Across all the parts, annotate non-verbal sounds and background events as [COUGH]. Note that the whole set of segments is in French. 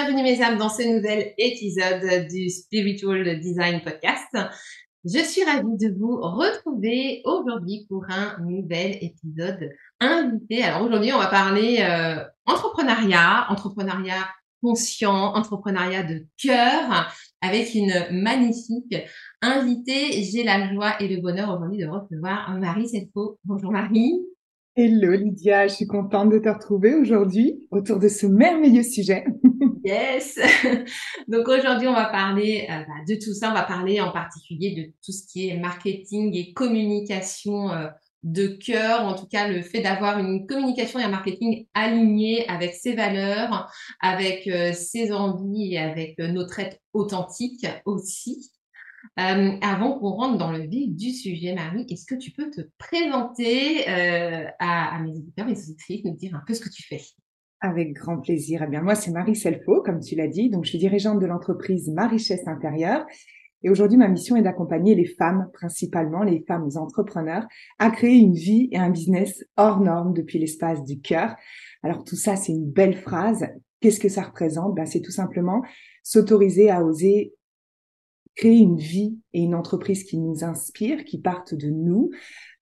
Bienvenue mes âmes dans ce nouvel épisode du Spiritual Design Podcast. Je suis ravie de vous retrouver aujourd'hui pour un nouvel épisode invité. Alors aujourd'hui, on va parler euh, entrepreneuriat, entrepreneuriat conscient, entrepreneuriat de cœur, avec une magnifique invitée. J'ai la joie et le bonheur aujourd'hui de recevoir Marie Selfo. Bonjour Marie. Hello Lydia, je suis contente de te retrouver aujourd'hui autour de ce merveilleux sujet. [LAUGHS] yes. [LAUGHS] Donc aujourd'hui, on va parler euh, bah, de tout ça. On va parler en particulier de tout ce qui est marketing et communication euh, de cœur, en tout cas le fait d'avoir une communication et un marketing aligné avec ses valeurs, avec euh, ses envies et avec notre être authentique aussi. Euh, avant qu'on rentre dans le vif du sujet, Marie, est-ce que tu peux te présenter euh, à, mes éditeurs et auditrices, nous dire un peu ce que tu fais? Avec grand plaisir. Eh bien, moi, c'est Marie Selfo, comme tu l'as dit. Donc, je suis dirigeante de l'entreprise Ma Richesse Intérieure. Et aujourd'hui, ma mission est d'accompagner les femmes, principalement les femmes entrepreneurs, à créer une vie et un business hors norme depuis l'espace du cœur. Alors tout ça, c'est une belle phrase. Qu'est-ce que ça représente? Ben, C'est tout simplement s'autoriser à oser créer une vie et une entreprise qui nous inspire, qui partent de nous,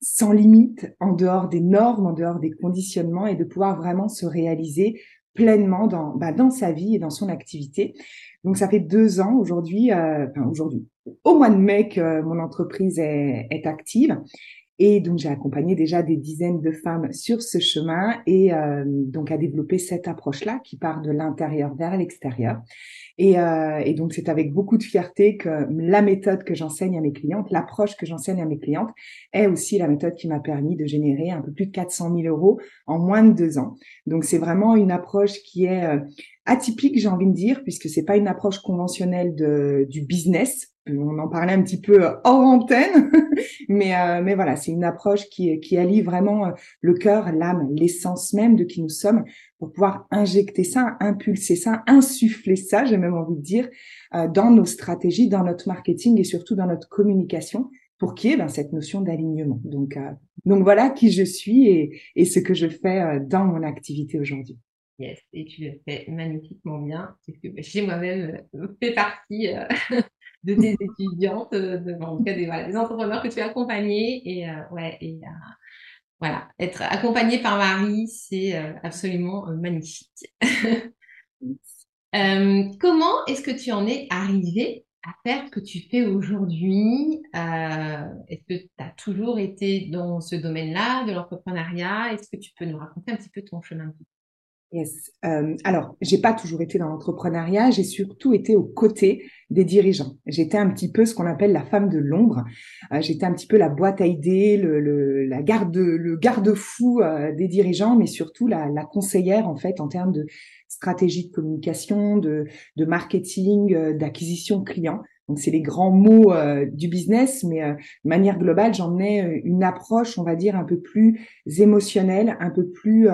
sans limite, en dehors des normes, en dehors des conditionnements, et de pouvoir vraiment se réaliser pleinement dans, bah, dans sa vie et dans son activité. Donc ça fait deux ans aujourd'hui, euh, enfin aujourd'hui, au mois de mai que mon entreprise est, active. Et donc j'ai accompagné déjà des dizaines de femmes sur ce chemin et euh, donc à développer cette approche-là qui part de l'intérieur vers l'extérieur. Et, euh, et, donc, c'est avec beaucoup de fierté que la méthode que j'enseigne à mes clientes, l'approche que j'enseigne à mes clientes, est aussi la méthode qui m'a permis de générer un peu plus de 400 000 euros en moins de deux ans. Donc, c'est vraiment une approche qui est euh, atypique, j'ai envie de dire, puisque c'est pas une approche conventionnelle de, du business. On en parlait un petit peu hors antenne, [LAUGHS] mais euh, mais voilà, c'est une approche qui qui allie vraiment euh, le cœur, l'âme, l'essence même de qui nous sommes pour pouvoir injecter ça, impulser ça, insuffler ça, j'ai même envie de dire, euh, dans nos stratégies, dans notre marketing et surtout dans notre communication pour qu'il y ait ben, cette notion d'alignement. Donc, donc voilà qui je suis et, et ce que je fais dans mon activité aujourd'hui. Yes, et tu le fais magnifiquement bien, parce que j'ai moi-même euh, fait partie euh, [LAUGHS] de tes étudiantes, euh, en tout cas des, entrepreneurs que tu as accompagnés. Et ouais, et voilà, être accompagné par Marie, c'est absolument magnifique. [LAUGHS] comment est-ce que tu en es arrivé à faire ce que tu fais aujourd'hui? Est-ce que tu as toujours été dans ce domaine-là, de l'entrepreneuriat? Est-ce que tu peux nous raconter un petit peu ton chemin de vie? Yes. Euh, alors, j'ai pas toujours été dans l'entrepreneuriat, j'ai surtout été aux côtés des dirigeants. J'étais un petit peu ce qu'on appelle la femme de l'ombre. Euh, j'étais un petit peu la boîte à idées, le, le la garde, le garde-fou euh, des dirigeants, mais surtout la, la, conseillère en fait en termes de stratégie de communication, de, de marketing, euh, d'acquisition client. Donc c'est les grands mots du business, mais de manière globale, j'emmenais une approche, on va dire, un peu plus émotionnelle, un peu plus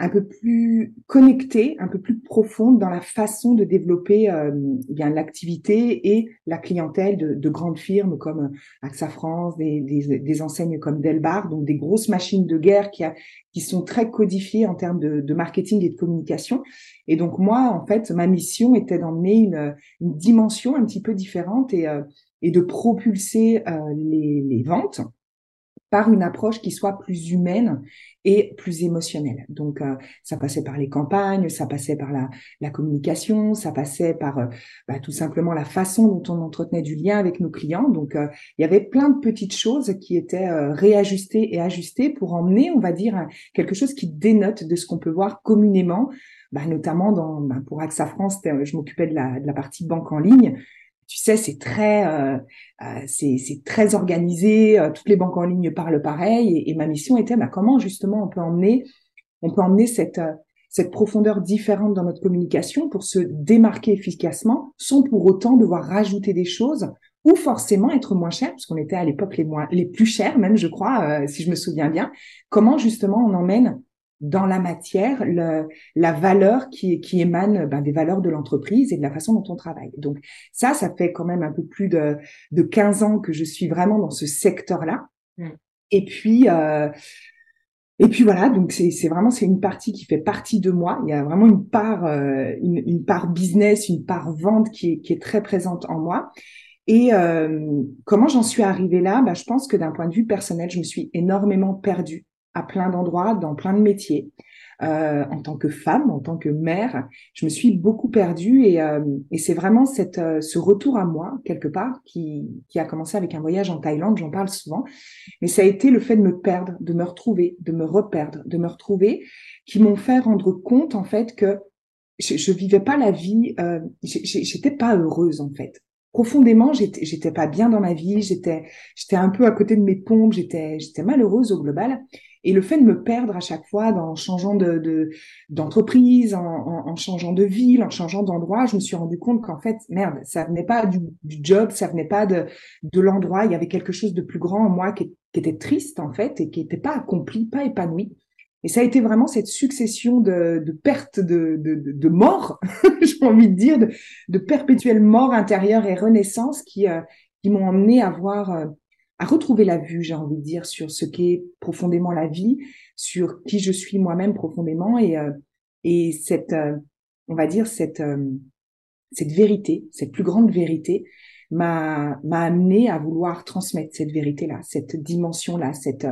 un peu plus connectée, un peu plus profonde dans la façon de développer euh, bien l'activité et la clientèle de, de, grandes firmes comme euh, AXA France, des, des, des, enseignes comme Delbar, donc des grosses machines de guerre qui, a, qui sont très codifiées en termes de, de, marketing et de communication. Et donc moi, en fait, ma mission était d'emmener une, une dimension un petit peu différente et, euh, et de propulser euh, les, les ventes par une approche qui soit plus humaine et plus émotionnelle. Donc, euh, ça passait par les campagnes, ça passait par la, la communication, ça passait par euh, bah, tout simplement la façon dont on entretenait du lien avec nos clients. Donc, euh, il y avait plein de petites choses qui étaient réajustées et ajustées pour emmener, on va dire, quelque chose qui dénote de ce qu'on peut voir communément, bah, notamment dans, bah, pour AXA France, je m'occupais de la, de la partie banque en ligne tu sais, c'est très, euh, euh c'est très organisé. Euh, toutes les banques en ligne parlent pareil. Et, ma mission était, bah, comment justement on peut emmener, on peut emmener cette euh, cette profondeur différente dans notre communication pour se démarquer efficacement, sans pour autant devoir rajouter des choses ou forcément être moins cher, parce qu'on était à l'époque les moins, les plus chers même, je crois, si je me souviens bien. Comment justement on emmène dans la matière le, la valeur qui, qui émane ben, des valeurs de l'entreprise et de la façon dont on travaille. Donc ça, ça fait quand même un peu plus de, de 15 ans que je suis vraiment dans ce secteur-là. Mm. Et puis, euh, et puis voilà, donc c'est vraiment c'est une partie qui fait partie de moi. Il y a vraiment une part euh, une, une, part business, une part vente qui est, qui est très présente en moi. Et euh, comment j'en suis arrivée là? Bah, Je pense que d'un point de vue personnel, je me suis énormément perdue à plein d'endroits, dans plein de métiers. Euh, en tant que femme, en tant que mère, je me suis beaucoup perdue et, euh, c'est vraiment cette, euh, ce retour à moi quelque part qui, qui a commencé avec un voyage en Thaïlande, j'en parle souvent, mais ça a été le fait de me perdre, de me retrouver, de me reperdre, de me retrouver, qui m'ont fait rendre compte en fait que je, je vivais pas la vie, j'étais pas heureuse en fait profondément, j'étais, pas bien dans ma vie, j'étais, un peu à côté de mes pompes, j'étais malheureuse au global. Et le fait de me perdre à chaque fois dans changeant de, d'entreprise, en, en, changeant de ville, en changeant d'endroit, je me suis rendu compte qu'en fait, merde, ça venait pas du, du, job, ça venait pas de, de l'endroit. Il y avait quelque chose de plus grand en moi qui, qui était triste en fait et qui n'était pas accompli, pas épanoui. Et ça a été vraiment cette succession de, de pertes de, de, de, mort, [LAUGHS] j'ai envie de dire, de, de perpétuelle mort intérieure et renaissance qui, euh, qui m'ont emmené à voir, euh, à retrouver la vue, j'ai envie de dire, sur ce qu'est profondément la vie, sur qui je suis moi-même profondément et, euh, et cette, on va dire, cette, cette vérité, cette plus grande vérité m'a m'a amené à vouloir transmettre cette vérité là, cette dimension là, cette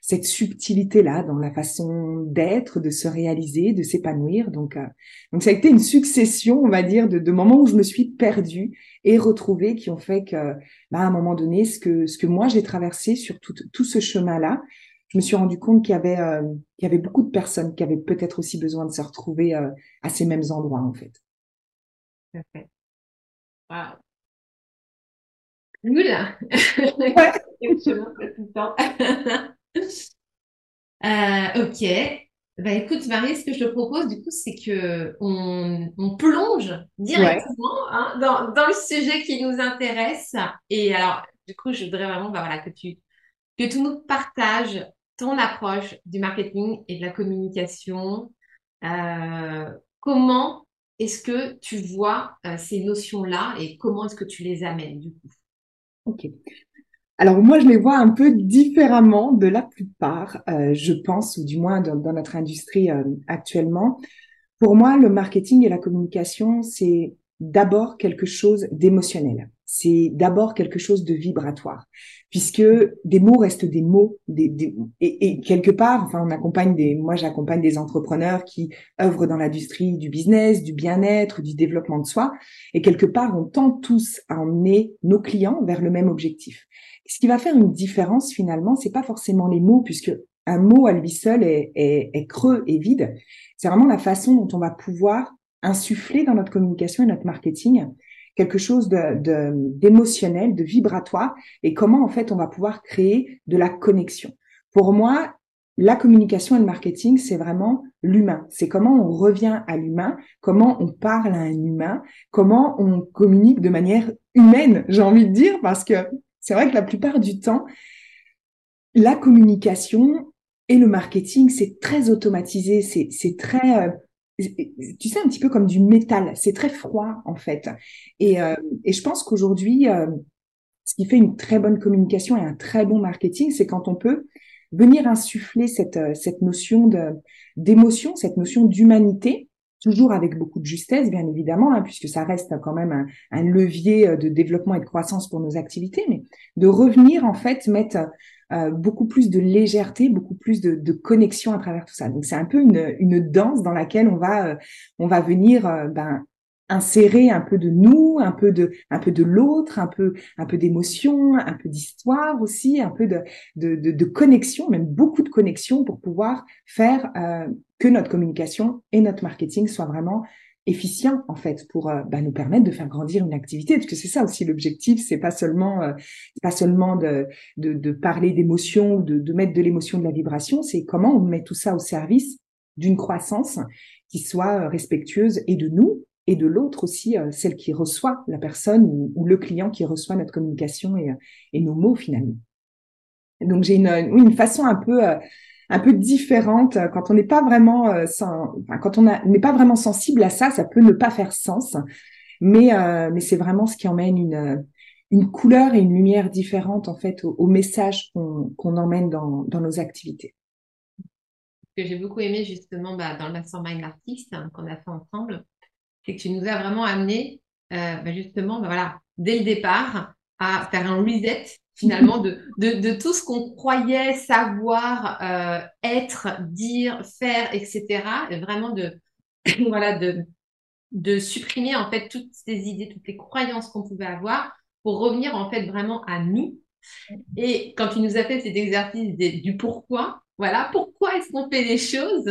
cette subtilité là dans la façon d'être, de se réaliser, de s'épanouir. Donc euh, donc ça a été une succession, on va dire, de, de moments où je me suis perdue et retrouvée qui ont fait que bah, à un moment donné, ce que ce que moi j'ai traversé sur tout tout ce chemin là, je me suis rendu compte qu'il y avait euh, qu'il y avait beaucoup de personnes qui avaient peut-être aussi besoin de se retrouver euh, à ces mêmes endroits en fait. Parfait. Cool. Ouais. [LAUGHS] [LAUGHS] euh, ok. Bah écoute Marie, ce que je te propose du coup, c'est que on, on plonge directement hein, dans, dans le sujet qui nous intéresse. Et alors, du coup, je voudrais vraiment bah, voilà, que tu que tu nous partages ton approche du marketing et de la communication. Euh, comment est-ce que tu vois euh, ces notions-là et comment est-ce que tu les amènes du coup? Ok. Alors moi, je les vois un peu différemment de la plupart, euh, je pense, ou du moins dans, notre industrie euh, actuellement. Pour moi, le marketing et la communication, c'est d'abord quelque chose d'émotionnel. C'est d'abord quelque chose de vibratoire, puisque des mots restent des mots, des, et, et, quelque part, enfin, on accompagne des, moi, j'accompagne des entrepreneurs qui œuvrent dans l'industrie du business, du bien-être, du développement de soi, et quelque part, on tente tous à emmener nos clients vers le même objectif. Ce qui va faire une différence finalement, c'est pas forcément les mots, puisque un mot à lui seul est, est, est creux et vide. C'est vraiment la façon dont on va pouvoir insuffler dans notre communication et notre marketing quelque chose de d'émotionnel, de, vibratoire, et comment en fait on va pouvoir créer de la connexion. Pour moi, la communication et le marketing, c'est vraiment l'humain. C'est comment on revient à l'humain, comment on parle à un humain, comment on communique de manière humaine, j'ai envie de dire, parce que c'est vrai que la plupart du temps, la communication et le marketing, c'est très automatisé, c'est très euh, tu sais, un petit peu comme du métal. C'est très froid, en fait. Et, euh, je pense qu'aujourd'hui, euh, ce qui fait une très bonne communication et un très bon marketing, c'est quand on peut venir insuffler cette, euh, cette notion d'émotion, cette notion d'humanité, toujours avec beaucoup de justesse, bien évidemment, hein, puisque ça reste quand même un, levier de développement et de croissance pour nos activités, mais de revenir, en fait, mettre euh, beaucoup plus de légèreté, beaucoup plus de, de, connexion à travers tout ça. Donc c'est un peu une, une danse dans laquelle on va euh, on va venir euh, ben, insérer un peu de nous, un peu de un peu de l'autre, un peu un peu d'émotion, un peu d'histoire aussi, un peu de, de, de, de connexion, même beaucoup de connexion pour pouvoir faire que notre communication et notre marketing soient vraiment efficient en fait pour euh, bah, nous permettre de faire grandir une activité parce que c'est ça aussi l'objectif c'est pas seulement euh, pas seulement de, de, de parler d'émotion de, de mettre de l'émotion de la vibration c'est comment on met tout ça au service d'une croissance qui soit euh, respectueuse et de nous et de l'autre aussi celle qui reçoit la personne ou, le client qui reçoit notre communication et, et nos mots finalement. Donc j'ai une, une façon un peu un peu différente euh, quand on n'est pas vraiment euh, quand on n'est pas vraiment sensible à ça, ça peut ne pas faire sens. Mais euh, c'est vraiment ce qui emmène une une couleur et une lumière différente en fait au, message qu'on emmène dans, dans nos activités. Ce que j'ai beaucoup aimé justement bah, dans le mastermind artiste hein, qu'on a fait ensemble, c'est que tu nous as vraiment amené bah, justement bah, voilà dès le départ à faire un reset finalement de, tout ce qu'on croyait savoir euh, être, dire, faire, etc. Et vraiment de, [CLEARS THROAT] voilà, de, supprimer en fait toutes ces idées, toutes les croyances qu'on pouvait avoir pour revenir en fait vraiment à nous. Et quand tu nous as fait cet exercice du pourquoi, voilà, pourquoi est-ce qu'on fait les choses?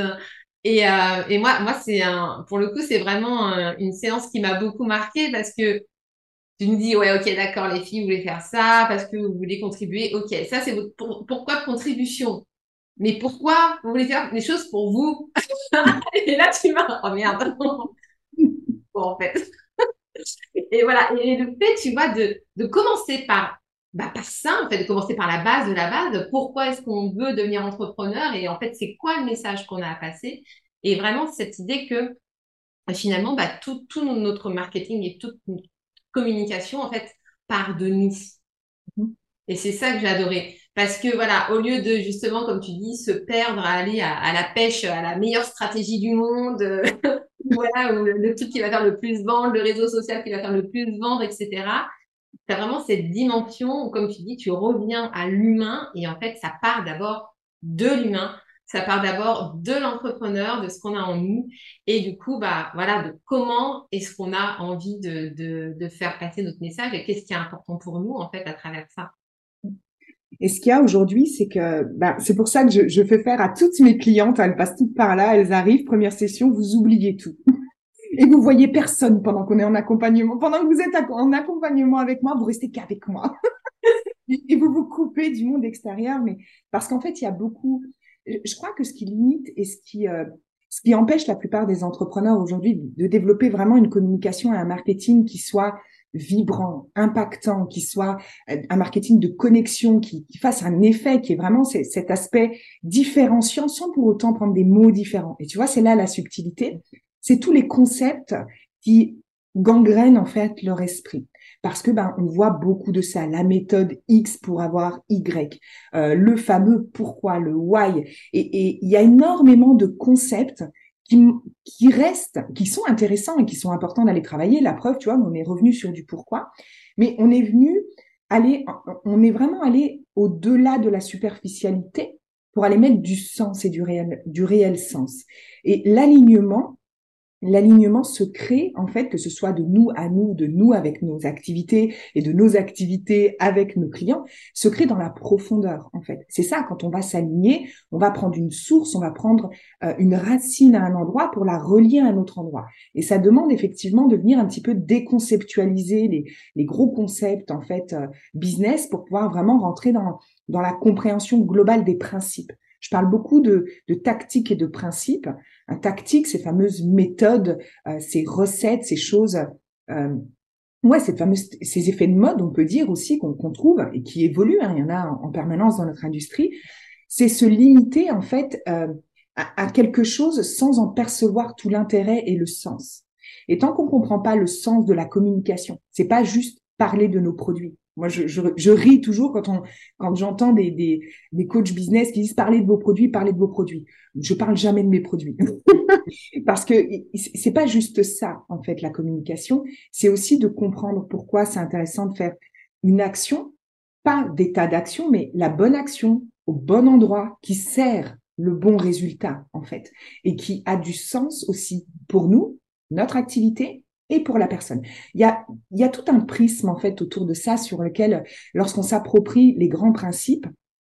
Et, euh, et moi, moi c'est pour le coup, c'est vraiment une séance qui m'a beaucoup marqué parce que tu nous dis, ouais, ok, d'accord, les filles, vous voulez faire ça parce que vous voulez contribuer. Ok, ça, c'est votre pourquoi contribution? Mais pourquoi vous voulez faire des choses pour vous? [LAUGHS] Et là, tu vas, oh merde. [LAUGHS] bon, en fait. [LAUGHS] et voilà. Et le fait, tu vois, de, de commencer par, bah, ça, en fait, de commencer par la base de la base. Pourquoi est-ce qu'on veut devenir entrepreneur Et en fait, c'est quoi le message qu'on a à passer? Et vraiment, cette idée que, finalement, bah, tout, tout notre marketing et toute communication, en fait, part de nous. Mhm. Et c'est ça que j'ai adoré. Parce que voilà, au lieu de justement, comme tu dis, se perdre à aller à, la pêche, à la meilleure stratégie du monde, [LAUGHS] voilà, ou le, truc qui va faire le plus vendre, le réseau social qui va faire le plus vendre, etc. Tu as vraiment cette dimension où, comme tu dis, tu reviens à l'humain et en fait, ça part d'abord de l'humain ça part d'abord de l'entrepreneur, de ce qu'on a en nous, et du coup, bah voilà, de comment est-ce qu'on a envie de, faire passer notre message et qu'est-ce qui est important pour nous en fait à travers ça. Et ce qu'il y a aujourd'hui, c'est que bah, c'est pour ça que je, je, fais faire à toutes mes clientes, elles passent toutes par là, elles arrivent, première session, vous oubliez tout. Et vous voyez personne pendant qu'on est en accompagnement. Pendant que vous êtes en accompagnement avec moi, vous restez qu'avec moi. [LAUGHS] et vous vous coupez du monde extérieur, mais parce qu'en fait, il y a beaucoup, je crois que ce qui limite et ce qui euh, ce qui empêche la plupart des entrepreneurs aujourd'hui de développer vraiment une communication et un marketing qui soit vibrant, impactant, qui soit euh, un marketing de connexion, qui, qui fasse un effet, qui est vraiment cet aspect différenciant sans pour autant prendre des mots différents. Et tu vois, c'est là la subtilité. C'est tous les concepts qui gangrènent en fait leur esprit parce que ben on voit beaucoup de ça, la méthode X pour avoir Y, euh, le fameux pourquoi, le why, et il y a énormément de concepts qui, qui restent, qui sont intéressants et qui sont importants d'aller travailler. La preuve, tu vois, on est revenu sur du pourquoi, mais on est venu aller, on est vraiment allé au-delà de la superficialité pour aller mettre du sens et du réel, du réel sens. Et l'alignement, l'alignement se crée en fait que ce soit de nous à nous, de nous avec nos activités et de nos activités avec nos clients, se crée dans la profondeur en fait. C'est ça quand on va s'aligner, on va prendre une source, on va prendre euh, une racine à un endroit pour la relier à un autre endroit. Et ça demande effectivement de venir un petit peu déconceptualiser les, gros concepts en fait euh, business pour pouvoir vraiment rentrer dans la compréhension globale des principes. Je parle beaucoup de, de tactique et de principe. Un tactique, ces fameuses méthodes, euh, ces recettes, ces choses, euh, ouais, ces fameuses, ces effets de mode, on peut dire aussi qu'on trouve et qui évoluent. Hein, il y en a en, permanence dans notre industrie. C'est se limiter en fait euh, à, à, quelque chose sans en percevoir tout l'intérêt et le sens. Et tant qu'on comprend pas le sens de la communication, c'est pas juste parler de nos produits. Moi, je, ris toujours quand, quand j'entends des, des, des coachs business qui disent parlez de vos produits, parlez de vos produits. Je parle jamais de mes produits [LAUGHS] parce que c'est pas juste ça en fait la communication. C'est aussi de comprendre pourquoi c'est intéressant de faire une action pas d'état d'action, mais la bonne action au bon endroit qui sert le bon résultat, en fait, et qui a du sens aussi pour nous, notre activité et pour la personne. Il y a, il y a tout un prisme, en fait, autour de ça sur lequel, lorsqu'on s'approprie les grands principes,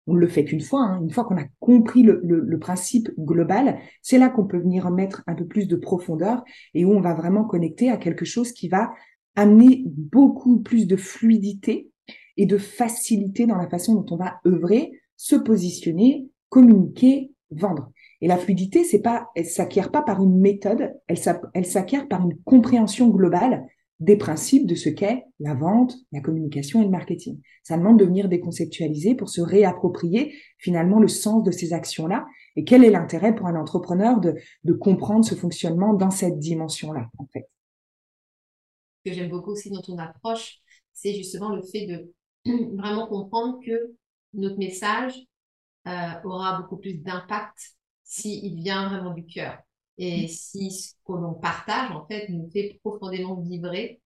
on ne le fait qu'une fois, hein, une fois qu'on a compris le, le principe global, c'est là qu'on peut venir mettre un peu plus de profondeur et où on va vraiment connecter à quelque chose qui va amener beaucoup plus de fluidité et de facilité dans la façon dont on va œuvrer, se positionner, communiquer, vendre. Et la fluidité, c'est pas, elle s'acquiert pas par une méthode, elle, s'acquiert par une compréhension globale des principes de ce qu'est la vente, la communication et le marketing. Ça demande de venir déconceptualiser pour se réapproprier finalement le sens de ces actions-là et quel est l'intérêt pour un entrepreneur de, de comprendre ce fonctionnement dans cette dimension-là, en fait. Ce que j'aime beaucoup aussi dans ton approche, c'est justement le fait de [CLEARS THROAT] vraiment comprendre que notre message euh, aura beaucoup plus d'impact s'il vient vraiment du cœur. Et mm. si ce que l'on partage, en fait, nous fait profondément vibrer.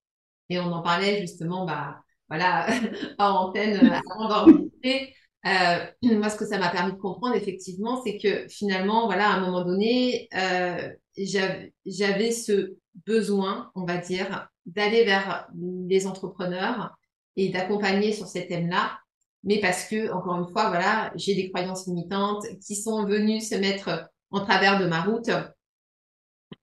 Et on en parlait justement, bah, voilà, [LAUGHS] en antenne euh, [LAUGHS] avant d'enregistrer. Euh, moi, ce que ça m'a permis de comprendre, effectivement, c'est que finalement, voilà, à un moment donné, euh, j'avais ce besoin, on va dire, d'aller vers les entrepreneurs et d'accompagner sur ces thèmes-là mais parce que, encore une fois, voilà, j'ai des croyances limitantes qui sont venues se mettre en travers de ma route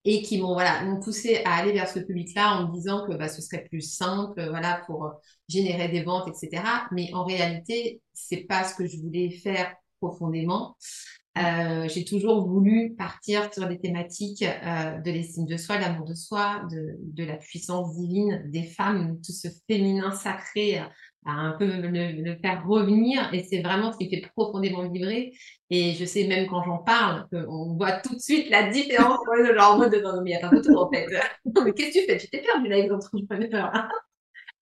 et qui m'ont voilà poussé à aller vers ce public-là en me disant que bah, ce serait plus simple voilà pour générer des ventes etc mais en réalité c'est pas ce que je voulais faire profondément. Euh, j'ai toujours voulu partir sur des thématiques euh, de l'estime de soi, l'amour de soi, de, de, la puissance divine des femmes, tout ce féminin sacré un peu le, faire revenir. Et c'est vraiment ce qui fait profondément vibrer. Et je sais même quand j'en parle on voit tout de suite la différence genre mode de non mais en fait. Mais qu'est-ce que tu fais? Tu t'es perdu là peur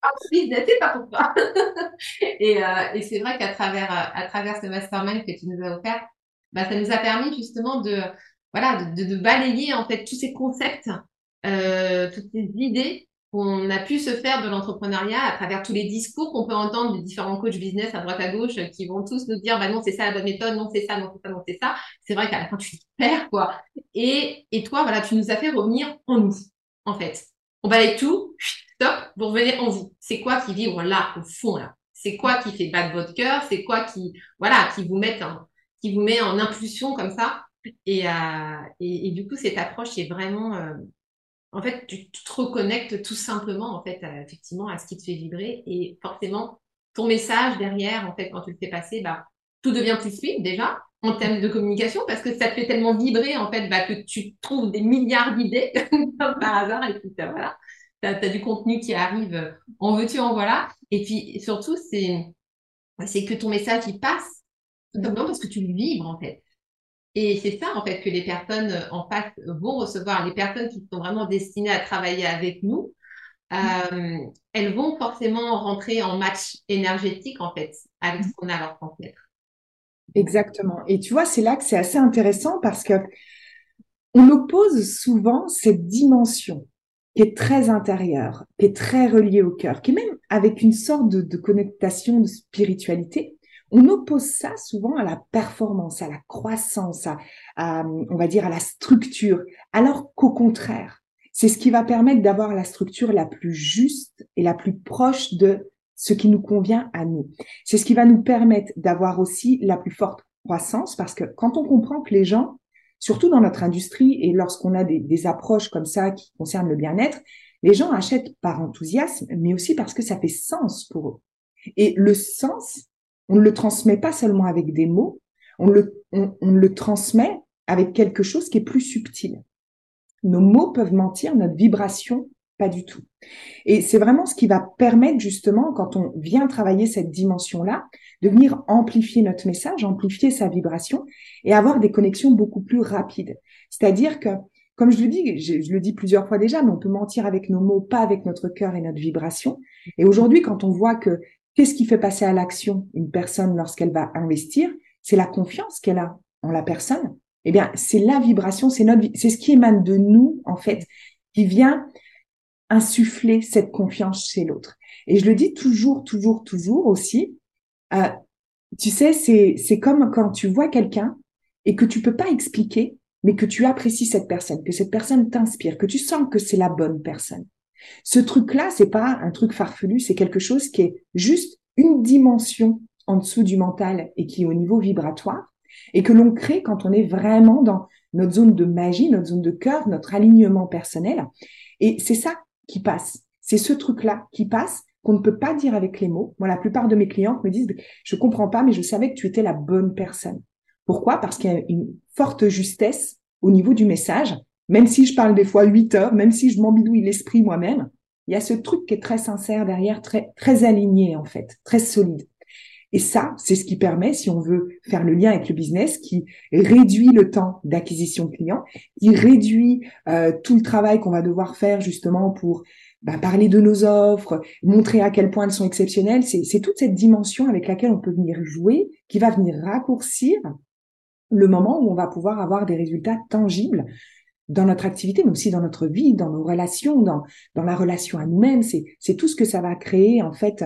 ah business c'est pas pour toi. [LAUGHS] Et, euh, et c'est vrai qu'à travers à travers ce mastermind que tu nous as offert bah ça nous a permis justement de voilà de, balayer en fait tous ces concepts euh, toutes ces idées on a pu se faire de l'entrepreneuriat à travers tous les discours qu'on peut entendre de différents coachs business à droite à gauche qui vont tous nous dire bah non c'est ça la bonne méthode non c'est ça non c'est ça non c'est ça. C'est vrai qu'à la fin tu perds quoi. Et et toi voilà tu nous as fait revenir en nous en fait. On balaye tout stop pour revenir en vous. C'est quoi qui vibre là au fond là? C'est quoi qui fait battre votre cœur? C'est quoi qui voilà qui vous met en, qui vous met en impulsion comme ça? Et, euh, et, du coup cette approche est vraiment euh, en fait, tu te reconnectes tout simplement, en fait, effectivement, à ce qui te fait vibrer. Et forcément, ton message derrière, en fait, quand tu le fais passer, bah, tout devient plus fluide déjà en termes de communication parce que ça te fait tellement vibrer, en fait, bah, que tu trouves des milliards d'idées [LAUGHS] par hasard. Et puis, voilà, tu as, du contenu qui arrive en veux-tu, en voilà. Et puis, surtout, c'est, c'est que ton message, il passe tout simplement parce que tu le vibres, en fait. Et c'est ça, en fait, que les personnes euh, en face vont recevoir. Les personnes qui sont vraiment destinées à travailler avec nous, euh, elles vont forcément rentrer en match énergétique, en fait, avec ce qu'on a à leur transmettre. Exactement. Et tu vois, c'est là que c'est assez intéressant parce que on oppose souvent cette dimension qui est très intérieure, qui est très reliée au cœur, qui est même avec une sorte de connectation de spiritualité, on oppose ça souvent à la performance, à la croissance, à, on va dire à la structure, alors qu'au contraire, c'est ce qui va permettre d'avoir la structure la plus juste et la plus proche de ce qui nous convient à nous. C'est ce qui va nous permettre d'avoir aussi la plus forte croissance parce que quand on comprend que les gens, surtout dans notre industrie et lorsqu'on a des, des approches comme ça qui concernent le bien-être, les gens achètent par enthousiasme, mais aussi parce que ça fait sens pour eux. Et le sens, on ne le transmet pas seulement avec des mots, on le, on, le transmet avec quelque chose qui est plus subtil. Nos mots peuvent mentir, notre vibration, pas du tout. Et c'est vraiment ce qui va permettre justement, quand on vient travailler cette dimension-là, de venir amplifier notre message, amplifier sa vibration et avoir des connexions beaucoup plus rapides. C'est-à-dire que, comme je le dis, je, je, le dis plusieurs fois déjà, mais on peut mentir avec nos mots, pas avec notre cœur et notre vibration. Et aujourd'hui, quand on voit que Qu'est-ce qui fait passer à l'action une personne lorsqu'elle va investir? C'est la confiance qu'elle a en la personne. Eh bien, c'est la vibration, c'est notre, c'est ce qui émane de nous en fait, qui vient insuffler cette confiance chez l'autre. Et je le dis toujours, toujours, toujours aussi. Euh, tu sais, c'est, c'est comme quand tu vois quelqu'un et que tu peux pas expliquer, mais que tu apprécies cette personne, que cette personne t'inspire, que tu sens que c'est la bonne personne. Ce truc-là, c'est pas un truc farfelu, c'est quelque chose qui est juste une dimension en dessous du mental et qui est au niveau vibratoire et que l'on crée quand on est vraiment dans notre zone de magie, notre zone de cœur, notre alignement personnel. Et c'est ça qui passe. C'est ce truc-là qui passe qu'on ne peut pas dire avec les mots. Moi, la plupart de mes clients me disent, je comprends pas, mais je savais que tu étais la bonne personne. Pourquoi? Parce qu'il y a une forte justesse au niveau du message. Même si je parle des fois huit heures, même si je m'embidouille l'esprit moi-même, il y a ce truc qui est très sincère derrière, très, très aligné, en fait, très solide. Et ça, c'est ce qui permet, si on veut faire le lien avec le business, qui réduit le temps d'acquisition client, qui réduit euh, tout le travail qu'on va devoir faire justement pour bah, parler de nos offres, montrer à quel point elles sont exceptionnelles. C'est toute cette dimension avec laquelle on peut venir jouer, qui va venir raccourcir le moment où on va pouvoir avoir des résultats tangibles dans notre activité, mais aussi dans notre vie, dans nos relations, dans, dans la relation à nous-mêmes. C'est tout ce que ça va créer en fait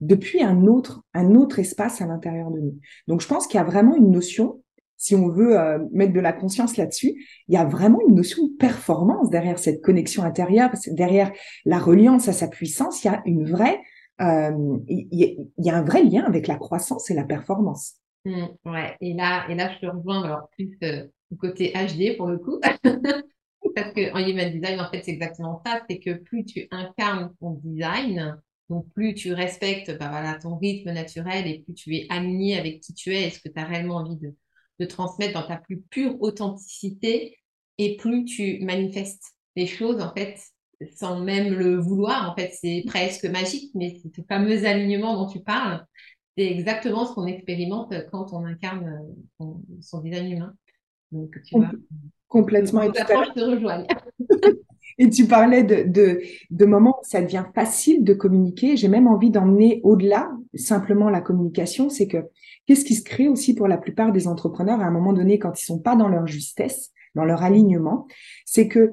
depuis un autre, un autre espace à l'intérieur de nous. Donc, je pense qu'il y a vraiment une notion, si on veut euh, mettre de la conscience là-dessus, il y a vraiment une notion de performance derrière cette connexion intérieure, derrière la reliance à sa puissance. Il y a une vraie, euh, il, y a, un vrai lien avec la croissance et la performance. Mmh, ouais. Et là, et là, je te rejoins alors plus euh, côté HD pour le coup. [LAUGHS] Parce que en human design, en fait, c'est exactement ça. C'est que plus tu incarnes ton design, donc, plus tu respectes bah, voilà, ton rythme naturel et plus tu es aligné avec qui tu es et ce que tu as réellement envie de, transmettre dans ta plus pure authenticité, et plus tu manifestes les choses, en fait, sans même le vouloir. En fait, c'est presque magique, mais ce fameux alignement dont tu parles, c'est exactement ce qu'on expérimente quand on incarne son, son design humain. Donc, tu vois. Complètement. Et te. [LAUGHS] Et tu parlais de, de, de moments où ça devient facile de communiquer. J'ai même envie d'emmener au-delà simplement la communication. C'est que qu'est-ce qui se crée aussi pour la plupart des entrepreneurs à un moment donné quand ils sont pas dans leur justesse, dans leur alignement, c'est que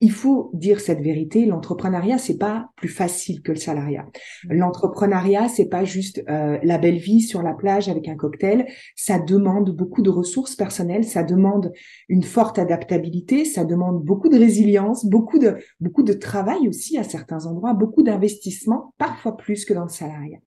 il faut dire cette vérité. L'entrepreneuriat, c'est pas plus facile que le salariat. Mmh. L'entrepreneuriat, c'est pas juste euh, la belle vie sur la plage avec un cocktail. Ça demande beaucoup de ressources personnelles. Ça demande une forte adaptabilité. Ça demande beaucoup de résilience, beaucoup de beaucoup de travail aussi à certains endroits, beaucoup d'investissement, parfois plus que dans le salariat.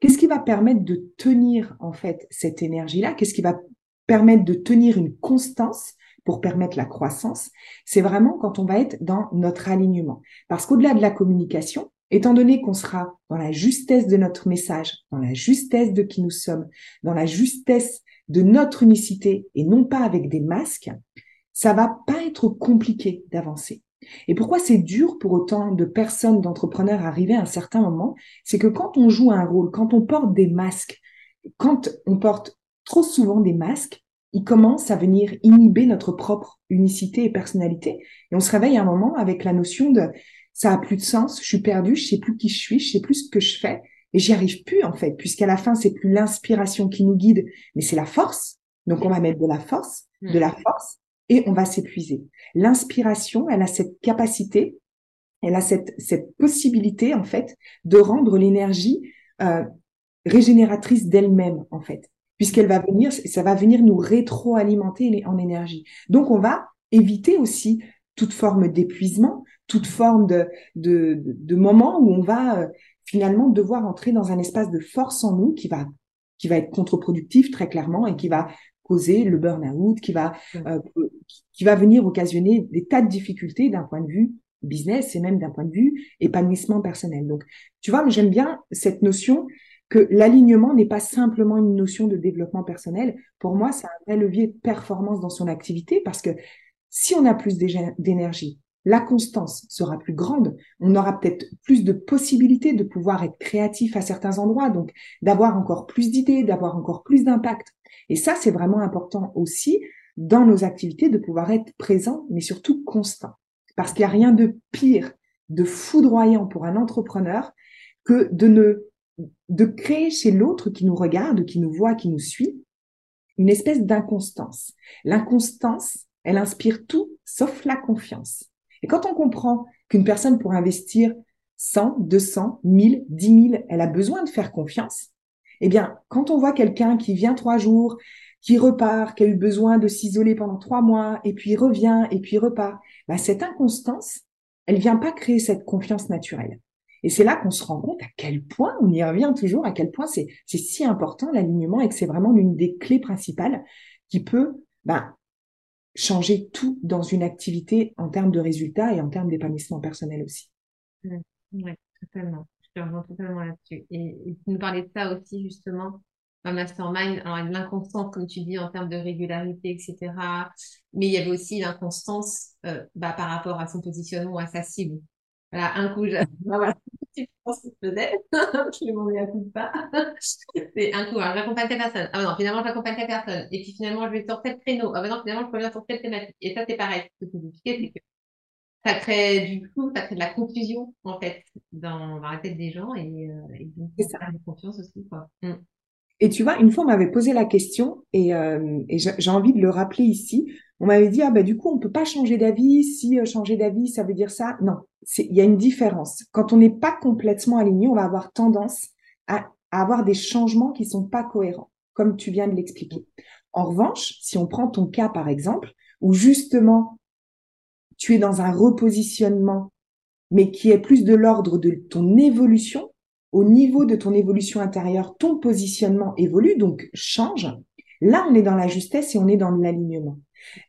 Qu'est-ce qui va permettre de tenir en fait cette énergie-là? Qu'est-ce qui va permettre de tenir une constance pour permettre la croissance, c'est vraiment quand on va être dans notre alignement. Parce qu'au-delà de la communication, étant donné qu'on sera dans la justesse de notre message, dans la justesse de qui nous sommes, dans la justesse de notre unicité et non pas avec des masques, ça va pas être compliqué d'avancer. Et pourquoi c'est dur pour autant de personnes, d'entrepreneurs arriver à un certain moment, c'est que quand on joue un rôle, quand on porte des masques, quand on porte trop souvent des masques, il commence à venir inhiber notre propre unicité et personnalité. Et on se réveille à un moment avec la notion de ça a plus de sens, je suis perdu, je sais plus qui je suis, je sais plus ce que je fais, et j'y arrive plus en fait, puisqu'à la fin c'est plus l'inspiration qui nous guide, mais c'est la force. Donc on va mettre de la force, de la force, et on va s'épuiser. L'inspiration, elle a cette capacité, elle a cette, cette possibilité en fait de rendre l'énergie euh, régénératrice d'elle-même en fait puisqu'elle va venir, ça va venir nous rétroalimenter en énergie. Donc, on va éviter aussi toute forme d'épuisement, toute forme de, de, de, moment où on va euh, finalement devoir entrer dans un espace de force en nous qui va, qui va être contre-productif très clairement et qui va causer le burn-out, qui va, euh, qui va venir occasionner des tas de difficultés d'un point de vue business et même d'un point de vue épanouissement personnel. Donc, tu vois, j'aime bien cette notion que l'alignement n'est pas simplement une notion de développement personnel. Pour moi, c'est un vrai levier de performance dans son activité parce que si on a plus d'énergie, la constance sera plus grande, on aura peut-être plus de possibilités de pouvoir être créatif à certains endroits, donc d'avoir encore plus d'idées, d'avoir encore plus d'impact. Et ça, c'est vraiment important aussi dans nos activités de pouvoir être présent, mais surtout constant. Parce qu'il n'y a rien de pire, de foudroyant pour un entrepreneur que de ne de créer chez l'autre qui nous regarde, qui nous voit, qui nous suit, une espèce d'inconstance. L'inconstance, elle inspire tout sauf la confiance. Et quand on comprend qu'une personne pour investir 100, 200, 1000, 10 000, elle a besoin de faire confiance, Eh bien, quand on voit quelqu'un qui vient trois jours, qui repart, qui a eu besoin de s'isoler pendant trois mois, et puis revient, et puis repart, bah, cette inconstance, elle vient pas créer cette confiance naturelle. Et c'est là qu'on se rend compte à quel point, on y revient toujours, à quel point c'est si important l'alignement et que c'est vraiment l'une des clés principales qui peut ben, changer tout dans une activité en termes de résultats et en termes d'épanouissement personnel aussi. Oui, totalement. Je te rejoins totalement là-dessus. Et, tu nous parlais de ça aussi, justement, dans Mastermind. Alors, l'inconstance, comme tu dis, en termes de régularité, etc. Mais il y avait aussi l'inconstance euh, bah, par rapport à son positionnement ou à sa cible. Voilà, un coup, je... [LAUGHS] tu penses que je faisais, [LAUGHS] je m'en coup pas? [LAUGHS] c'est un coup, alors j'accompagne telle personne. Ah non, finalement, j'accompagne telle personne. Et puis finalement, je vais sur tel créneau. Ah ben non, finalement, je reviens sur telle thématique. Et ça, c'est pareil. Ce que c'est que ça crée du coup, ça crée de la confusion, en fait, dans, la tête des gens et, euh, et donc, ça a confiance aussi, quoi. Mm. Et tu vois, une fois, on m'avait posé la question et, euh, et j'ai envie de le rappeler ici. On m'avait dit, ah ben du coup, on peut pas changer d'avis. Si euh, changer d'avis, ça veut dire ça. Non, il y a une différence. Quand on n'est pas complètement aligné, on va avoir tendance à, à, avoir des changements qui sont pas cohérents, comme tu viens de l'expliquer. En revanche, si on prend ton cas, par exemple, où justement, tu es dans un repositionnement, mais qui est plus de l'ordre de ton évolution, au niveau de ton évolution intérieure, ton positionnement évolue, donc change. Là, on est dans la justesse et on est dans l'alignement.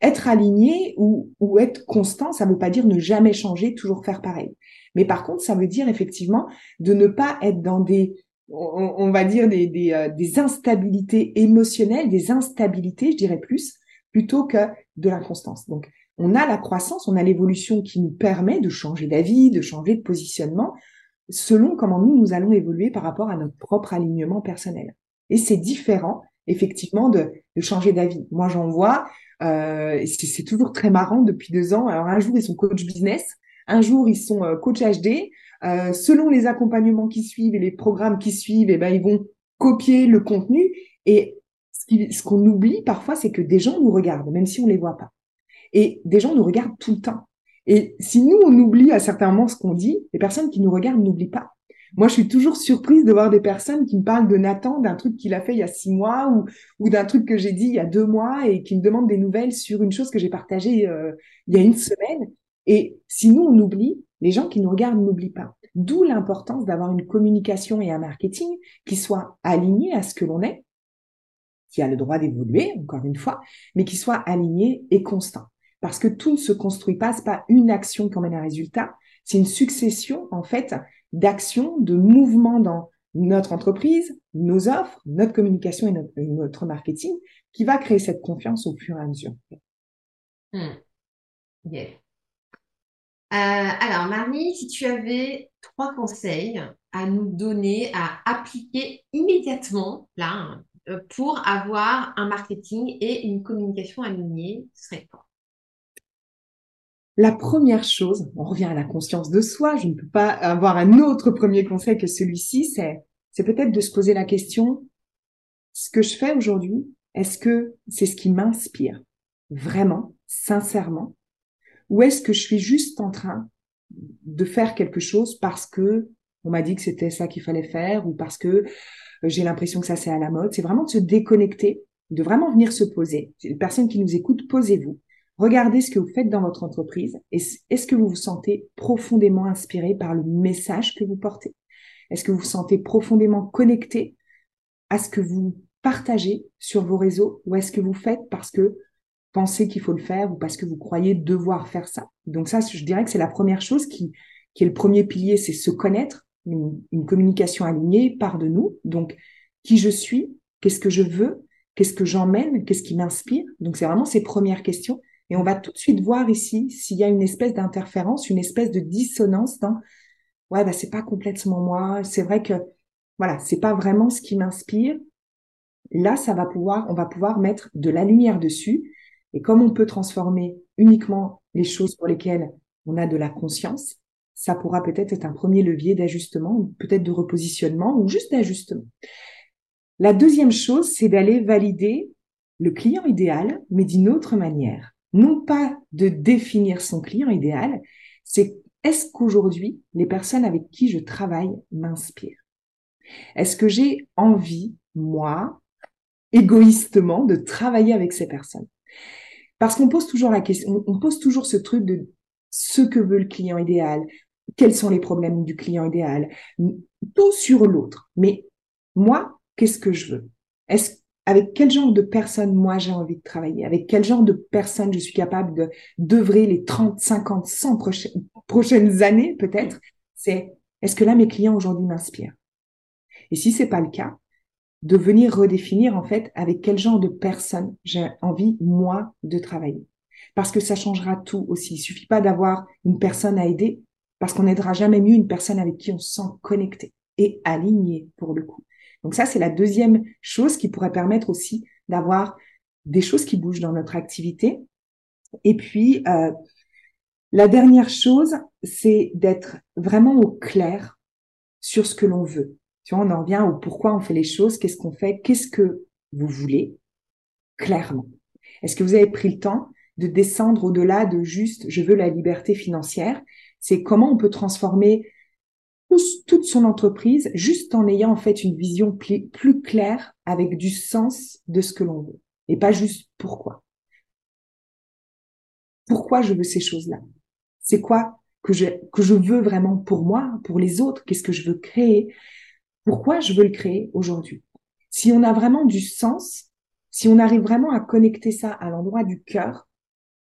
Être aligné ou, ou être constant, ça ne veut pas dire ne jamais changer, toujours faire pareil. Mais par contre, ça veut dire effectivement de ne pas être dans des, on, va dire des, des, euh, des, instabilités émotionnelles, des instabilités, je dirais plus, plutôt que de l'inconstance. Donc, on a la croissance, on a l'évolution qui nous permet de changer d'avis, de changer de positionnement, selon comment nous, nous allons évoluer par rapport à notre propre alignement personnel. Et c'est différent, effectivement, de, de changer d'avis. Moi, j'en vois, euh, c'est toujours très marrant depuis deux ans. Alors un jour ils sont coach business, un jour ils sont euh, coach HD. Euh, selon les accompagnements qui suivent et les programmes qui suivent, eh ben ils vont copier le contenu. Et ce qu'on oublie parfois, c'est que des gens nous regardent, même si on les voit pas. Et des gens nous regardent tout le temps. Et si nous on oublie à certains moments ce qu'on dit, les personnes qui nous regardent n'oublient pas. Moi, je suis toujours surprise de voir des personnes qui me parlent de Nathan, d'un truc qu'il a fait il y a six mois ou, d'un truc que j'ai dit il y a deux mois et qui me demandent des nouvelles sur une chose que j'ai partagée euh, il y a une semaine. Et si nous, on oublie, les gens qui nous regardent n'oublient pas. D'où l'importance d'avoir une communication et un marketing qui soit aligné à ce que l'on est, qui a le droit d'évoluer, encore une fois, mais qui soit aligné et constant. Parce que tout ne se construit pas, c'est pas une action qui emmène un résultat, c'est une succession, en fait, d'action, de mouvement dans notre entreprise, nos offres, notre communication et notre, marketing qui va créer cette confiance au fur et à mesure. Hmm. Euh, alors, Marie, si tu avais trois conseils à nous donner, à appliquer immédiatement, là, euh, pour avoir un marketing et une communication alignée, ce serait quoi? La première chose, on revient à la conscience de soi, je ne peux pas avoir un autre premier conseil que celui-ci, c'est, c'est peut-être de se poser la question, ce que je fais aujourd'hui, est-ce que c'est ce qui m'inspire vraiment, sincèrement, ou est-ce que je suis juste en train de faire quelque chose parce que on m'a dit que c'était ça qu'il fallait faire ou parce que j'ai l'impression que ça c'est à la mode. C'est vraiment de se déconnecter, de vraiment venir se poser. Les personnes qui nous écoutent, posez-vous. Regardez ce que vous faites dans votre entreprise. Est-ce que vous vous sentez profondément inspiré par le message que vous portez? Est-ce que vous vous sentez profondément connecté à ce que vous partagez sur vos réseaux ou est-ce que vous faites parce que pensez qu'il faut le faire ou parce que vous croyez devoir faire ça? Donc ça, je dirais que c'est la première chose qui, est le premier pilier, c'est se connaître, une, une communication alignée part de nous. Donc, qui je suis, qu'est-ce que je veux, qu'est-ce que j'emmène, qu'est-ce qui m'inspire? Donc, c'est vraiment ces premières questions. Et on va tout de suite voir ici s'il y a une espèce d'interférence, une espèce de dissonance dans ouais bah c'est pas complètement moi, c'est vrai que voilà, c'est pas vraiment ce qui m'inspire. Là, ça va pouvoir on va pouvoir mettre de la lumière dessus et comme on peut transformer uniquement les choses pour lesquelles on a de la conscience, ça pourra peut-être être un premier levier d'ajustement, peut-être de repositionnement ou juste d'ajustement. La deuxième chose, c'est d'aller valider le client idéal, mais d'une autre manière non pas de définir son client idéal, c'est est-ce qu'aujourd'hui, les personnes avec qui je travaille m'inspirent? Est-ce que j'ai envie, moi, égoïstement, de travailler avec ces personnes? Parce qu'on pose toujours la question, on pose toujours ce truc de ce que veut le client idéal, quels sont les problèmes du client idéal, tout sur l'autre. Mais moi, qu'est-ce que je veux? Avec quel genre de personne moi j'ai envie de travailler? Avec quel genre de personne je suis capable de d'œuvrer les 30, 50, 100 prochaines, prochaines années peut-être? C'est est-ce que là mes clients aujourd'hui m'inspirent? Et si c'est pas le cas, de venir redéfinir en fait avec quel genre de personne j'ai envie moi de travailler? Parce que ça changera tout aussi. Il suffit pas d'avoir une personne à aider, parce qu'on n'aidera jamais mieux une personne avec qui on se sent connecté et aligné pour le coup. Donc ça, c'est la deuxième chose qui pourrait permettre aussi d'avoir des choses qui bougent dans notre activité. Et puis, euh, la dernière chose, c'est d'être vraiment au clair sur ce que l'on veut. Tu vois, on en revient au pourquoi on fait les choses, qu'est-ce qu'on fait, qu'est-ce que vous voulez, clairement. Est-ce que vous avez pris le temps de descendre au-delà de juste je veux la liberté financière C'est comment on peut transformer toute son entreprise juste en ayant en fait une vision plus claire avec du sens de ce que l'on veut et pas juste pourquoi. Pourquoi je veux ces choses-là? C'est quoi que je, que je veux vraiment pour moi, pour les autres? Qu'est-ce que je veux créer? Pourquoi je veux le créer aujourd'hui? Si on a vraiment du sens, si on arrive vraiment à connecter ça à l'endroit du cœur,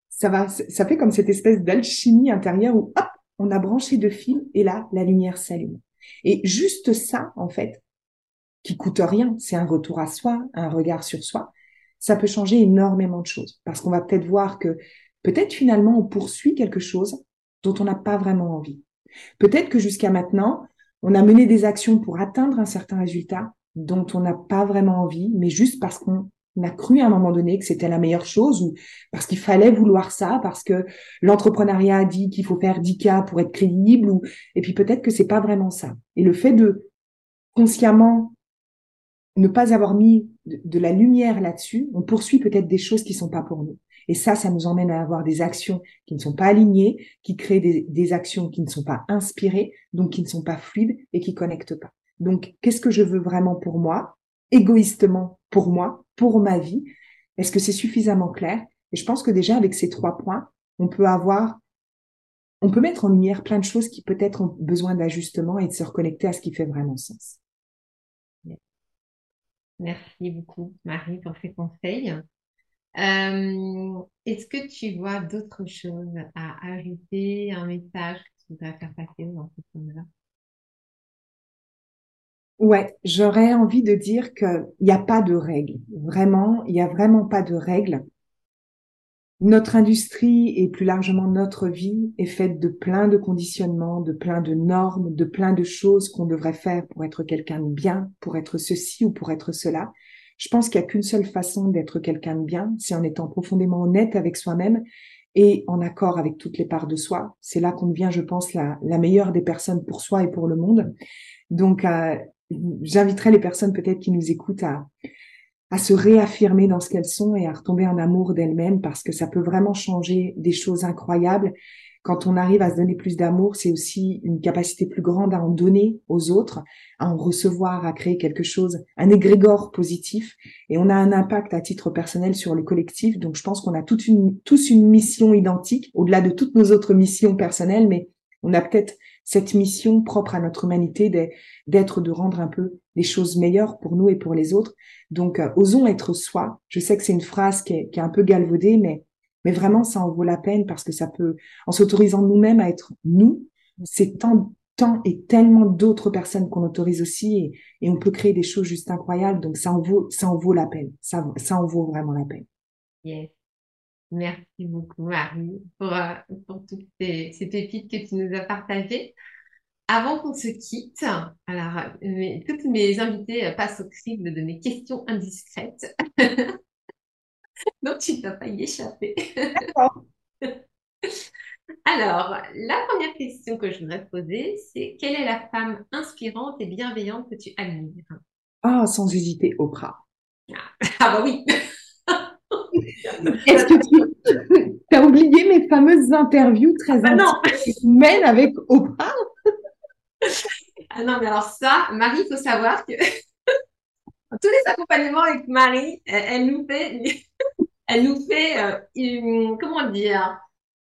ça va, ça fait comme cette espèce d'alchimie intérieure où on a branché deux fils et là, la lumière s'allume. Et juste ça, en fait, qui coûte rien, c'est un retour à soi, un regard sur soi, ça peut changer énormément de choses. Parce qu'on va peut-être voir que peut-être finalement on poursuit quelque chose dont on n'a pas vraiment envie. Peut-être que jusqu'à maintenant, on a mené des actions pour atteindre un certain résultat dont on n'a pas vraiment envie, mais juste parce qu'on on a cru à un moment donné que c'était la meilleure chose ou parce qu'il fallait vouloir ça, parce que l'entrepreneuriat a dit qu'il faut faire 10 cas pour être crédible ou, et puis peut-être que c'est pas vraiment ça. Et le fait de consciemment ne pas avoir mis de, la lumière là-dessus, on poursuit peut-être des choses qui sont pas pour nous. Et ça, ça nous emmène à avoir des actions qui ne sont pas alignées, qui créent des, actions qui ne sont pas inspirées, donc qui ne sont pas fluides et qui connectent pas. Donc, qu'est-ce que je veux vraiment pour moi, égoïstement pour moi, pour ma vie? Est-ce que c'est suffisamment clair? Et je pense que déjà avec ces trois points, on peut avoir, on peut mettre en lumière plein de choses qui peut-être ont besoin d'ajustement et de se reconnecter à ce qui fait vraiment sens. Merci beaucoup, Marie, pour ces conseils. Euh, est-ce que tu vois d'autres choses à ajouter, un message que tu voudrais faire passer aux entrepreneurs? Ouais, j'aurais envie de dire qu'il n'y a pas de règles. Vraiment, il n'y a vraiment pas de règles. Notre industrie et plus largement notre vie est faite de plein de conditionnements, de plein de normes, de plein de choses qu'on devrait faire pour être quelqu'un de bien, pour être ceci ou pour être cela. Je pense qu'il n'y a qu'une seule façon d'être quelqu'un de bien, c'est en étant profondément honnête avec soi-même et en accord avec toutes les parts de soi. C'est là qu'on devient, je pense, la, la, meilleure des personnes pour soi et pour le monde. Donc, euh, j'inviterai les personnes peut-être qui nous écoutent à, à se réaffirmer dans ce qu'elles sont et à retomber en amour d'elles-mêmes parce que ça peut vraiment changer des choses incroyables. Quand on arrive à se donner plus d'amour, c'est aussi une capacité plus grande à en donner aux autres, à en recevoir, à créer quelque chose, un égrégore positif. Et on a un impact à titre personnel sur le collectif. Donc je pense qu'on a toute une, tous une mission identique, au-delà de toutes nos autres missions personnelles, mais on a peut-être cette mission propre à notre humanité d'être, de rendre un peu les choses meilleures pour nous et pour les autres. Donc, euh, osons être soi. Je sais que c'est une phrase qui est, qui est un peu galvaudée, mais, mais vraiment, ça en vaut la peine parce que ça peut, en s'autorisant nous-mêmes à être nous, c'est tant, tant et tellement d'autres personnes qu'on autorise aussi et, et, on peut créer des choses juste incroyables. Donc, ça en vaut, ça en vaut la peine. Ça, ça en vaut vraiment la peine. Yes. Merci beaucoup, Marie, pour, euh, pour toutes ces, ces, pépites que tu nous as partagées. Avant qu'on se quitte, alors, euh, toutes mes invités passent au crible de mes questions indiscrètes. [LAUGHS] Donc, tu ne dois pas y échapper. [LAUGHS] alors, la première question que je voudrais te poser, c'est quelle est la femme inspirante et bienveillante que tu admires? Ah, sans hésiter, Oprah. Ah, [LAUGHS] ah bah oui [LAUGHS] est-ce que tu [LAUGHS] as oublié mes fameuses interviews très ah, intimes avec Oprah? Ah non, mais alors ça, Marie, il faut savoir que [LAUGHS] tous les accompagnements avec Marie, elle, nous fait, elle nous fait, euh, comment dire,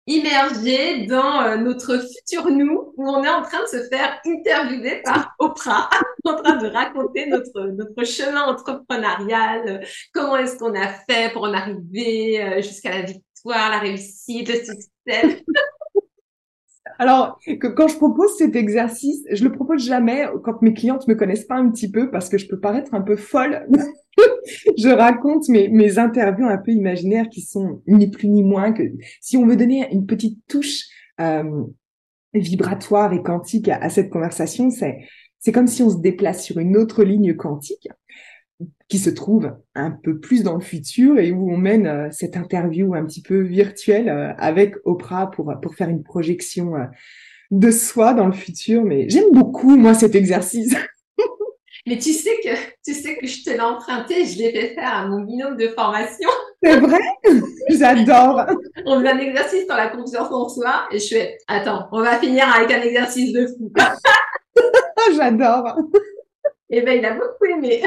immerger dans euh, notre futur nous, où on est en train de se faire interviewer par Oprah, [LAUGHS] en train de raconter notre, notre chemin entrepreneurial, comment est-ce qu'on a fait pour en arriver euh, jusqu'à la victoire, la réussite, le succès. [LAUGHS] Alors, que, quand je propose cet exercice, je le propose jamais quand mes clientes me connaissent pas un petit peu parce que je peux paraître un peu folle. [LAUGHS] je raconte mes, mes interviews un peu imaginaires qui sont ni plus ni moins que si on veut donner une petite touche euh, vibratoire et quantique à, cette conversation, c'est c'est comme si on se déplace sur une autre ligne quantique qui se trouve un peu plus dans le futur et où on mène euh, cette interview un petit peu virtuelle euh, avec Oprah pour, pour faire une projection euh, de soi dans le futur. Mais j'aime beaucoup, moi, cet exercice. [LAUGHS] Mais tu sais que tu sais que je te l'ai emprunté, je l'ai fait faire à mon binôme de formation. C'est vrai? J'adore. On fait un exercice sur la confiance en soi et je fais attends, on va finir avec un exercice de fou. [LAUGHS] J'adore. Eh ben il a beaucoup aimé.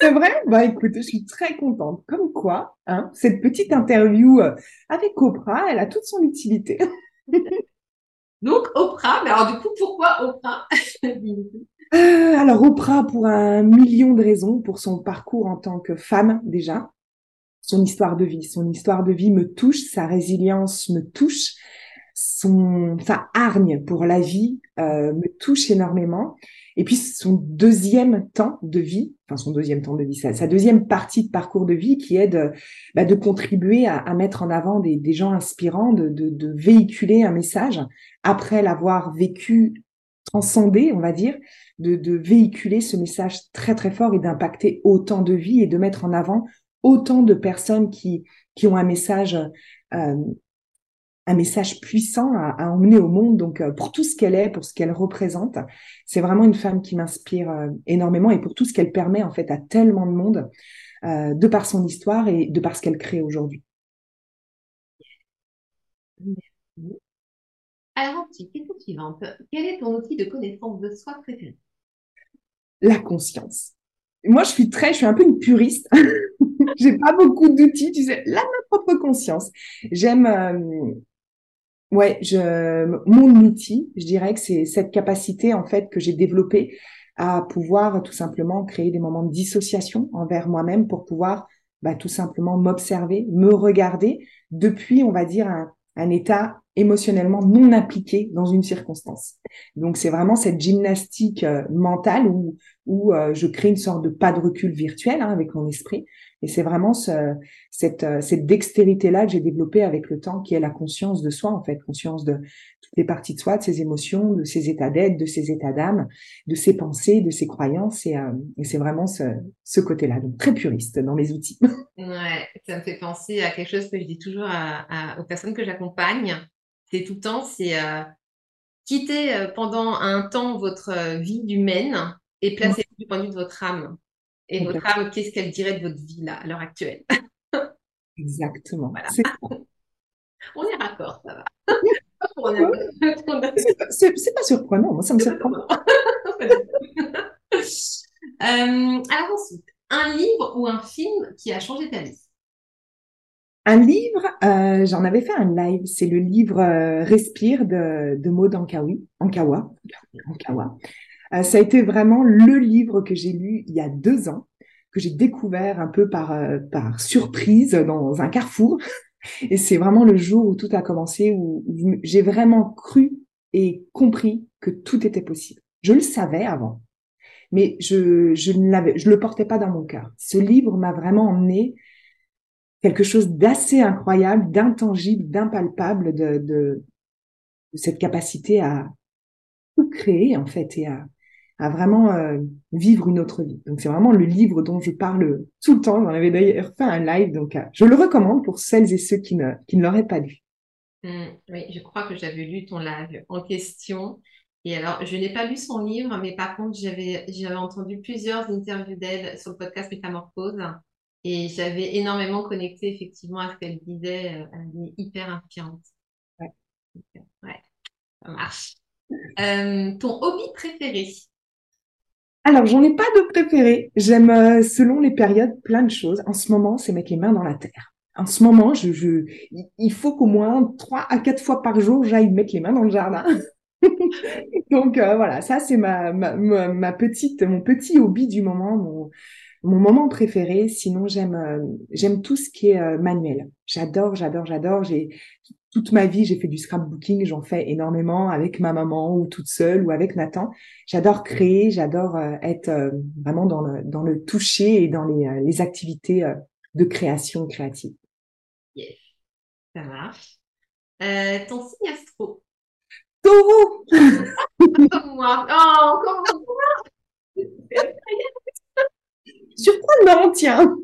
C'est vrai? Bah écoute, je suis très contente. Comme quoi, hein, cette petite interview euh, avec Oprah, elle a toute son utilité. [LAUGHS] Donc Oprah, mais alors du coup, pourquoi Oprah? Euh, Alors Oprah pour un million de raisons, pour son parcours en tant que femme déjà, son histoire de vie. Son histoire de vie me touche, sa résilience me touche, son, sa hargne pour la vie euh, me touche énormément. Et puis son deuxième temps de vie, enfin son deuxième temps de vie, sa, sa deuxième partie de parcours de vie qui est de, bah, de contribuer à, à, mettre en avant des, des gens inspirants, de, de, de, véhiculer un message après l'avoir vécu, transcendé, on va dire, de, de véhiculer ce message très très fort et d'impacter autant de vies et de mettre en avant autant de personnes qui, qui ont un message euh, un message puissant à, emmener au monde. Donc, euh, pour tout ce qu'elle est, pour ce qu'elle représente, c'est vraiment une femme qui m'inspire euh, énormément et pour tout ce qu'elle permet en fait à tellement de monde euh, de par son histoire et de par ce qu'elle crée aujourd'hui. Alors, question suivante. Quel est ton outil de connaissance de soi préféré? La conscience. Moi, je suis très, je suis un peu une puriste. [LAUGHS] J'ai pas beaucoup d'outils, tu sais, là, ma propre conscience. J'aime, Ouais, mon outil, je dirais que c'est cette capacité en fait que j'ai développée à pouvoir tout simplement créer des moments de dissociation envers moi-même pour pouvoir bah, tout simplement m'observer, me regarder depuis, on va dire, un, état émotionnellement non appliqué dans une circonstance. Donc c'est vraiment cette gymnastique euh, mentale où, où euh, je crée une sorte de pas de recul virtuel hein, avec mon esprit et c'est vraiment ce, cette, euh, cette dextérité-là que j'ai développée avec le temps, qui est la conscience de soi, en fait, conscience de toutes les parties de soi, de ses émotions, de ses états d'être, de ses états d'âme, de ses pensées, de ses croyances. Et, euh, et c'est vraiment ce, ce côté-là, donc très puriste dans mes outils. [LAUGHS] Ouais, ça me fait penser à quelque chose que je dis toujours à, à, aux personnes que j'accompagne. C'est tout le temps, c'est euh, quitter euh, pendant un temps votre vie humaine et placer du point de vue de votre âme. Et votre âme, qu'est-ce qu'elle dirait de votre vie là, à l'heure actuelle? [LAUGHS] Exactement. [LAUGHS] On est raccord, ça va. [LAUGHS] c'est pas surprenant, moi ça me surprend. euh, alors ensuite, un livre ou un film qui a changé ta vie? Un livre, euh, j'en avais fait un live, c'est le livre euh, Respire de, de Maud Ankawi, Ankawa. Ankawa. Euh, ça a été vraiment le livre que j'ai lu il y a deux ans, que j'ai découvert un peu par, euh, par surprise dans un carrefour. Et c'est vraiment le jour où tout a commencé, où, j'ai vraiment cru et compris que tout était possible. Je le savais avant, mais je, je ne l'avais, je le portais pas dans mon cœur. Ce livre m'a vraiment emmené quelque chose d'assez incroyable, d'intangible, d'impalpable de, de, de, cette capacité à tout créer en fait et à, à vraiment euh, vivre une autre vie. Donc c'est vraiment le livre dont je parle tout le temps. J'en avais d'ailleurs fait un live, donc euh, je le recommande pour celles et ceux qui ne, qui ne l'auraient pas lu. Mmh, oui, je crois que j'avais lu ton live en question. Et alors, je n'ai pas lu son livre, mais par contre, j'avais, j'avais entendu plusieurs interviews d'elle sur le podcast Métamorphose. Et j'avais énormément connecté effectivement à ce qu'elle disait. Euh, elle est hyper inspirante. Ouais. ouais, ça marche. Euh, ton hobby préféré? Alors, j'en ai pas de préféré. J'aime, euh, selon les périodes, plein de choses. En ce moment, c'est mettre les mains dans la terre. En ce moment, je, je, il faut qu'au moins trois à quatre fois par jour, j'aille mettre les mains dans le jardin. [LAUGHS] Donc euh, voilà, ça c'est ma, petite, mon petit hobby du moment, mon, moment préféré. Sinon, j'aime euh, j'aime tout ce qui est manuel. J'adore, j'adore, j'adore. J'ai toute ma vie, j'ai fait du scrapbooking, j'en fais énormément avec ma maman ou toute seule ou avec Nathan. J'adore créer, j'adore être vraiment dans le dans le toucher et dans les, les activités de création créative. Yes, ça marche. Euh, ton signe astro Taureau [LAUGHS] moi. Oh, encore moi. Surprenant, tiens.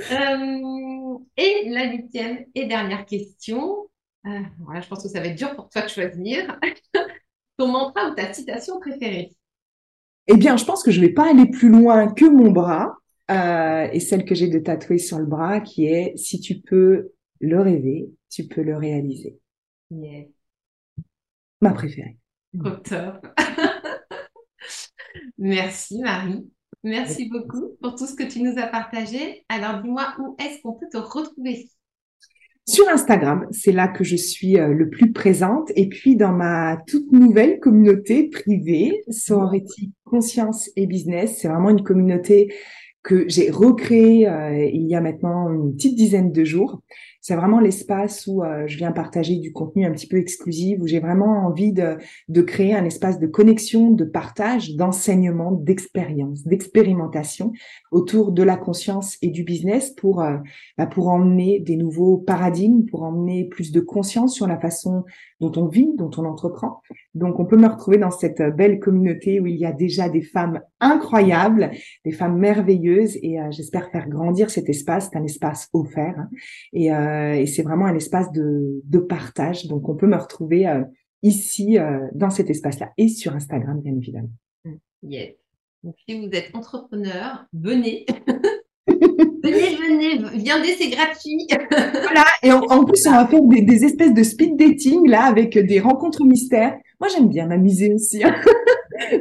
Euh, et la huitième et dernière question. Euh, voilà, je pense que ça va être dur pour toi de choisir. [LAUGHS] Ton mantra ou ta citation préférée? Eh bien, je pense que je ne vais pas aller plus loin que mon bras. Euh, et celle que j'ai de tatouer sur le bras, qui est si tu peux le rêver, tu peux le réaliser. Yes. Ma préférée. top. [LAUGHS] Merci Marie. Merci beaucoup pour tout ce que tu nous as partagé. Alors dis-moi où est-ce qu'on peut te retrouver? Sur Instagram, c'est là que je suis euh, le plus présente. Et puis dans ma toute nouvelle communauté privée, Sorority Conscience et Business, c'est vraiment une communauté que j'ai recréée euh, il y a maintenant une petite dizaine de jours c'est vraiment l'espace où euh, je viens partager du contenu un petit peu exclusif, où j'ai vraiment envie de, de créer un espace de connexion, de partage, d'enseignement, d'expérience, d'expérimentation autour de la conscience et du business pour, euh, bah, pour emmener des nouveaux paradigmes, pour emmener plus de conscience sur la façon dont on vit, dont on entreprend. Donc, on peut me retrouver dans cette belle communauté où il y a déjà des femmes incroyables, des femmes merveilleuses, et euh, j'espère faire grandir cet espace. C'est un espace offert, hein. et, euh, et c'est vraiment un espace de, de, partage. Donc, on peut me retrouver euh, ici, dans cet espace-là, et sur Instagram, bien évidemment. Yes. Donc, si vous êtes entrepreneur, venez. [LAUGHS] venez, venez, viendez, c'est gratuit. voilà, et en, plus, on va faire des, des, espèces de speed dating, là, avec des rencontres mystères. Moi, j'aime bien m'amuser aussi. Hein. [LAUGHS]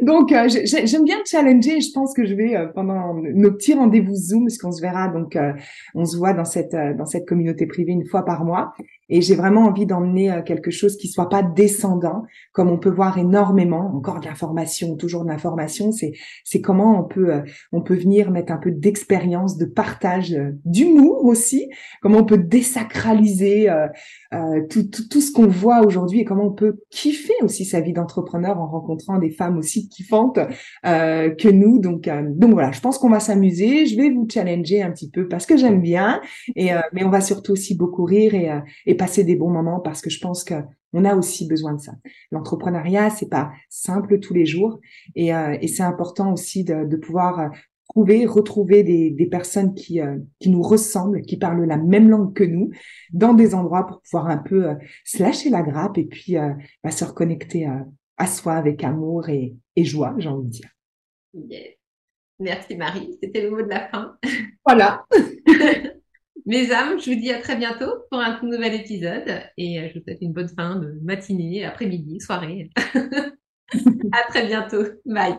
donc, euh, j'aime bien challenger. Je pense que je vais euh, pendant nos petits rendez-vous Zoom, parce qu'on se verra. Donc, euh, on se voit dans cette dans cette communauté privée une fois par mois. Et j'ai vraiment envie d'emmener euh, quelque chose qui soit pas descendant, comme on peut voir énormément, encore de l'information, toujours de l'information. C'est c'est comment on peut euh, on peut venir mettre un peu d'expérience, de partage, euh, d'humour aussi. Comment on peut désacraliser tout, tout, tout ce qu'on voit aujourd'hui et comment on peut kiffer aussi sa vie d'entrepreneur en rencontrant des femmes aussi kiffantes que nous. Donc donc voilà, je pense qu'on va s'amuser. Je vais vous challenger un petit peu parce que j'aime bien. Et mais on va surtout aussi beaucoup rire et, et passer des bons moments parce que je pense que on a aussi besoin de ça. L'entrepreneuriat, c'est pas simple tous les jours et, euh, et c'est important aussi de, de, pouvoir euh, trouver, retrouver des, des personnes qui, euh, qui nous ressemblent, qui parlent la même langue que nous, dans des endroits pour pouvoir un peu se lâcher la grappe et puis bah, se reconnecter à soi avec amour et, et joie, j'ai envie de dire. Merci Marie, c'était le mot de la fin. Voilà. [LAUGHS] Mes âmes, je vous dis à très bientôt pour un tout nouvel épisode et euh, je vous souhaite une bonne fin de matinée, après-midi, soirée. [LAUGHS] à très bientôt. Bye.